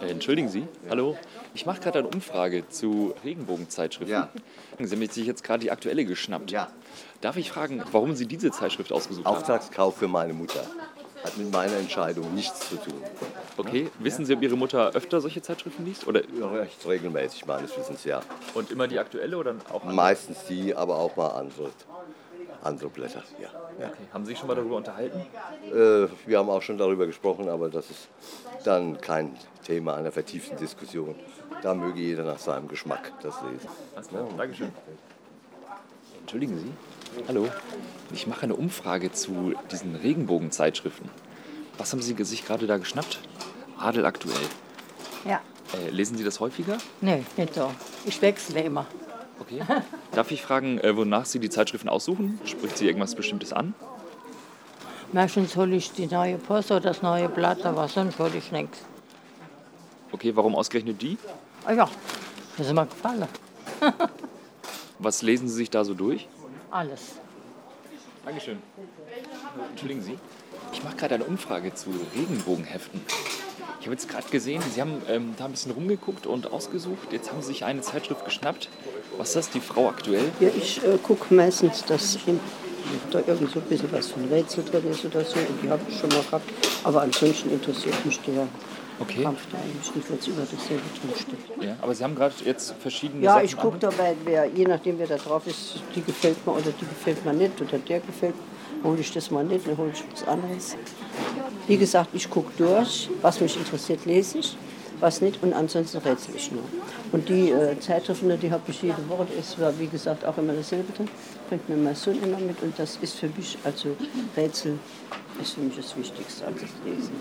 Äh, entschuldigen Sie, hallo. Ich mache gerade eine Umfrage zu Regenbogenzeitschriften. Ja. Sie haben sich jetzt gerade die aktuelle geschnappt. Ja. Darf ich fragen, warum Sie diese Zeitschrift ausgesucht haben? Auftragskauf für meine Mutter. Hat mit meiner Entscheidung nichts zu tun. Okay, wissen Sie, ob Ihre Mutter öfter solche Zeitschriften liest? Oder Ja, Recht regelmäßig meines Wissens, ja. und immer die aktuelle oder auch andere? Meistens die, aber auch mal andere, andere Blätter. Ja. Ja. Okay. Haben Sie sich schon mal darüber unterhalten? Äh, wir haben auch schon darüber gesprochen, aber das ist dann kein Thema einer vertieften Diskussion. Da möge jeder nach seinem Geschmack das lesen. Alles klar, Dankeschön. Entschuldigen Sie, hallo. Ich mache eine Umfrage zu diesen Regenbogenzeitschriften. Was haben Sie sich gerade da geschnappt? Adel aktuell. Ja, Äh, lesen Sie das häufiger? nee, nicht so. Ich wechsle immer. Okay. Darf ich fragen, äh, wonach Sie die Zeitschriften aussuchen? Spricht Sie irgendwas Bestimmtes an? Meistens hole ich die neue Post oder das neue Blatt, aber sonst hole ich nichts. Okay, warum ausgerechnet die? Ah ja, das ist mir gefallen. Was lesen Sie sich da so durch? Alles. Dankeschön. Entschuldigen Sie. Ich mache gerade eine Umfrage zu Regenbogenheften. Ich habe jetzt gerade gesehen, Sie haben ähm, da ein bisschen rumgeguckt und ausgesucht. Jetzt haben Sie sich eine Zeitschrift geschnappt. Was ist das, die Frau aktuell? Ja, ich äh, gucke meistens, dass da irgend so ein bisschen was von Rätsel drin ist oder so. Und die habe ich schon mal gehabt. Aber ansonsten interessiert mich der Okay. Kampf da eigentlich nicht, was über dasselbe drinsteht. Ja, aber Sie haben gerade jetzt verschiedene Ja, Sachen ich gucke dabei, wer, je nachdem, wer da drauf ist, die gefällt mir oder die gefällt mir nicht oder der gefällt mir, hole ich das mal nicht, dann hole ich was anderes. Wie gesagt, ich gucke durch, was mich interessiert, lese ich, was nicht und ansonsten rätsel ich nur. Und die äh, Zeitschriften, die habe ich jede Woche, das war wie gesagt auch immer dasselbe drin, bringt mir mein Sohn immer mit und das ist für mich, also Rätsel ist für mich das Wichtigste, als das Lesen.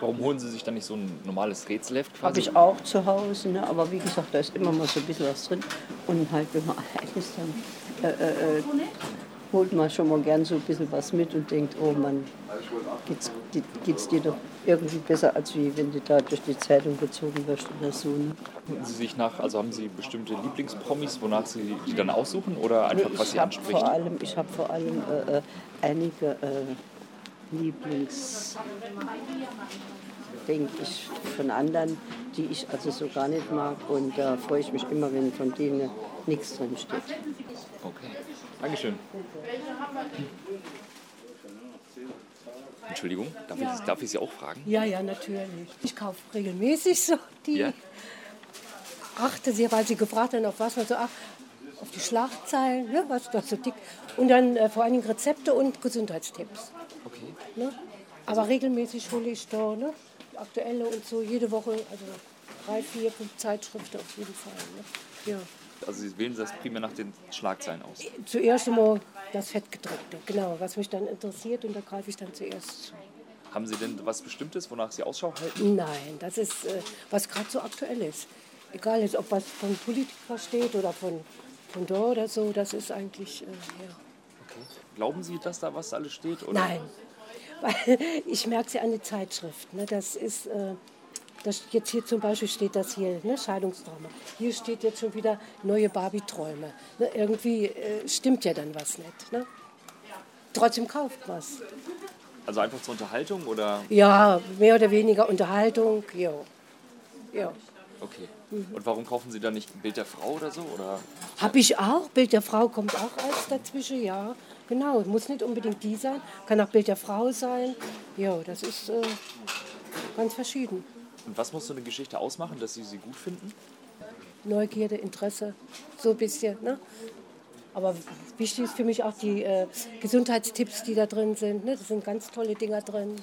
Warum holen Sie sich dann nicht so ein normales Rätselheft Habe quasi? ich auch zu Hause, ne? aber wie gesagt, da ist immer mal so ein bisschen was drin. Und halt, wenn man ist, dann äh, äh, äh, holt man schon mal gern so ein bisschen was mit und denkt, oh Mann, geht's, geht's dir doch irgendwie besser, als wie wenn du da durch die Zeitung gezogen wirst oder so. Ne? Sie sich nach, also haben Sie bestimmte Lieblingspromis, wonach Sie die dann aussuchen oder einfach, Nee, was ich Sie habe anspricht? vor allem, ich hab vor allem äh, äh, einige äh, Lieblings, denke ich, von anderen, die ich also so gar nicht mag. Und da freue ich mich immer, wenn von denen nichts drin steht. Okay. Dankeschön. Entschuldigung, darf, ich, darf ich Sie auch fragen? Ja, ja, natürlich. Ich kaufe regelmäßig so die. Ja? Achte sehr, weil sie gefragt haben, auf was man so ach, auf die Schlagzeilen, ne, was doch so dick. Und dann äh, vor allen Dingen Rezepte und Gesundheitstipps. Okay. Ne? Aber regelmäßig hole ich da ne, aktuelle und so jede Woche, also drei, vier, fünf Zeitschriften auf jeden Fall. Ne? Ja. Also Sie wählen das primär nach den Schlagzeilen aus. Zuerst immer das Fettgedruckte, genau, was mich dann interessiert und da greife ich dann zuerst zu. Haben Sie denn was Bestimmtes, wonach Sie Ausschau halten? Nein, das ist, äh, was gerade so aktuell ist. Egal jetzt, ob was von Politiker steht oder von, von da oder so, das ist eigentlich, äh, ja. Glauben Sie, dass da was alles steht? Oder? Nein, weil ich merke es ja an den Zeitschriften. Ne? Das ist, äh, das jetzt hier zum Beispiel steht das hier, ne? Scheidungsdrama. Hier steht jetzt schon wieder neue Barbie-Träume. Ne? Irgendwie äh, stimmt ja dann was nicht. Ne? Trotzdem kauft was. Also einfach zur Unterhaltung oder? Ja, mehr oder weniger Unterhaltung, ja. ja. Okay. Und warum kaufen Sie dann nicht ein Bild der Frau oder so? Oder? Habe ich auch. Bild der Frau kommt auch als dazwischen, ja. Genau, muss nicht unbedingt die sein, kann auch Bild der Frau sein. Ja, das ist äh, ganz verschieden. Und was muss so eine Geschichte ausmachen, dass Sie sie gut finden? Neugierde, Interesse, so ein bisschen. Ne? Aber wichtig ist für mich auch die äh, Gesundheitstipps, die da drin sind. Ne? Das sind ganz tolle Dinger drin.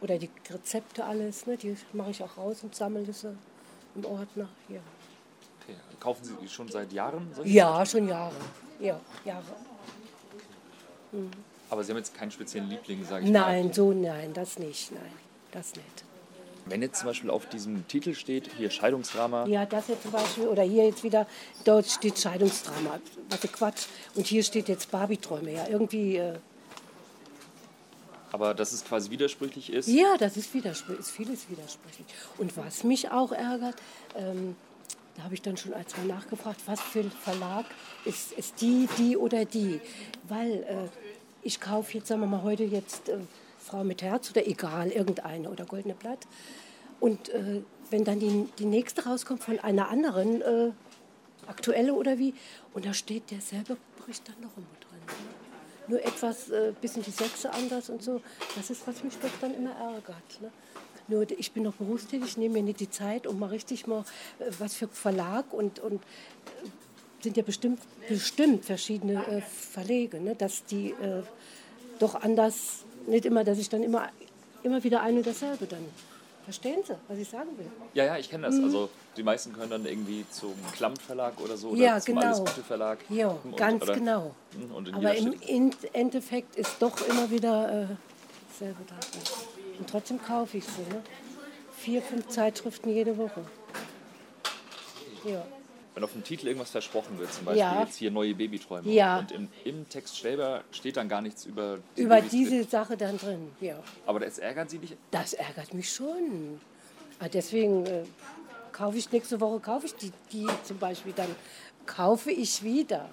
Oder die Rezepte, alles. Ne? Die mache ich auch raus und sammle sie im Ordner. Ja, Okay. Kaufen Sie die schon seit Jahren? ja schon Jahre. Ja, Jahre. Aber Sie haben jetzt keinen speziellen Liebling, sage ich mal. Nein, so nein, das nicht. Nein, das nicht. Wenn jetzt zum Beispiel auf diesem Titel steht, hier Scheidungsdrama, Ja, das jetzt zum Beispiel, oder hier jetzt wieder, dort steht Scheidungsdrama. Was für Quatsch. Und hier steht jetzt Barbie-Träume. Ja, irgendwie, äh, aber dass es quasi widersprüchlich ist. ja, das ist widersprüchlich, ist vieles widersprüchlich. Und was mich auch ärgert, ähm, da habe ich dann schon als mal nachgefragt, was für ein Verlag ist, ist die, die oder die? Weil äh, ich kaufe jetzt, sagen wir mal, heute jetzt äh, Frau mit Herz oder egal, irgendeine oder Goldene Blatt. Und äh, wenn dann die, die nächste rauskommt von einer anderen, äh, aktuelle oder wie, und da steht derselbe Bericht dann noch immer drin. Ne? Nur etwas, äh, bisschen die Sätze anders und so. Das ist, was mich doch dann immer ärgert. Ne? Nur ich bin noch berufstätig, nehme mir nicht die Zeit, um mal richtig mal, äh, was für Verlag und, und äh, sind ja bestimmt, bestimmt verschiedene äh, Verlege, ne? dass die äh, doch anders, nicht immer, dass ich dann immer, immer wieder ein und dasselbe dann. Verstehen Sie, was ich sagen will? Ja, ja, ich kenne das. Also die meisten können dann irgendwie zum Klamt Verlag oder so oder Ja, zum genau. Alles Gute Verlag. Ja, Und- ganz oder- genau. In Aber im Endeffekt ist doch immer wieder äh, dasselbe da. Und trotzdem kaufe ich sie. Ne? Vier, fünf Zeitschriften jede Woche. Ja. Wenn auf dem Titel irgendwas versprochen wird, zum Beispiel Ja. jetzt hier neue Babyträume. Ja. Und im, im Text selber steht dann gar nichts über die Über Babys diese drin. Sache dann drin, ja. Aber das ärgern Sie nicht? Das ärgert mich schon. Ah, Deswegen äh, kaufe ich nächste Woche, kaufe ich die, die zum Beispiel, dann kaufe ich wieder.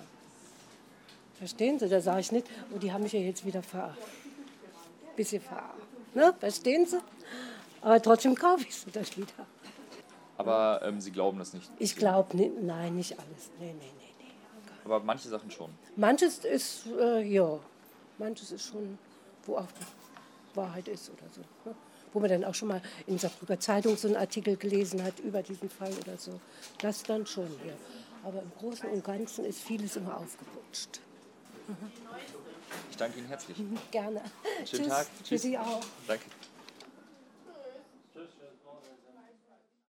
Verstehen Sie? Da sage ich nicht, oh, die haben mich ja jetzt wieder ver... bisschen ver... Ne? Verstehen Sie? Aber trotzdem kaufe ich sie dann wieder. Aber ähm, Sie glauben das nicht. Ich glaube, nicht, nein, nicht alles. Nee, nee, nee, nee. Aber manche Sachen schon. Manches ist, äh, ja, manches ist schon, wo auch Wahrheit ist oder so. Ne? Wo man dann auch schon mal in Saarbrücker Zeitung so einen Artikel gelesen hat über diesen Fall oder so. Das dann schon, ja. Aber im Großen und Ganzen ist vieles immer aufgeputscht. Ich danke Ihnen herzlich. Gerne. Schönen Tschüss. Tag. Für Tschüss. Sie auch. Danke.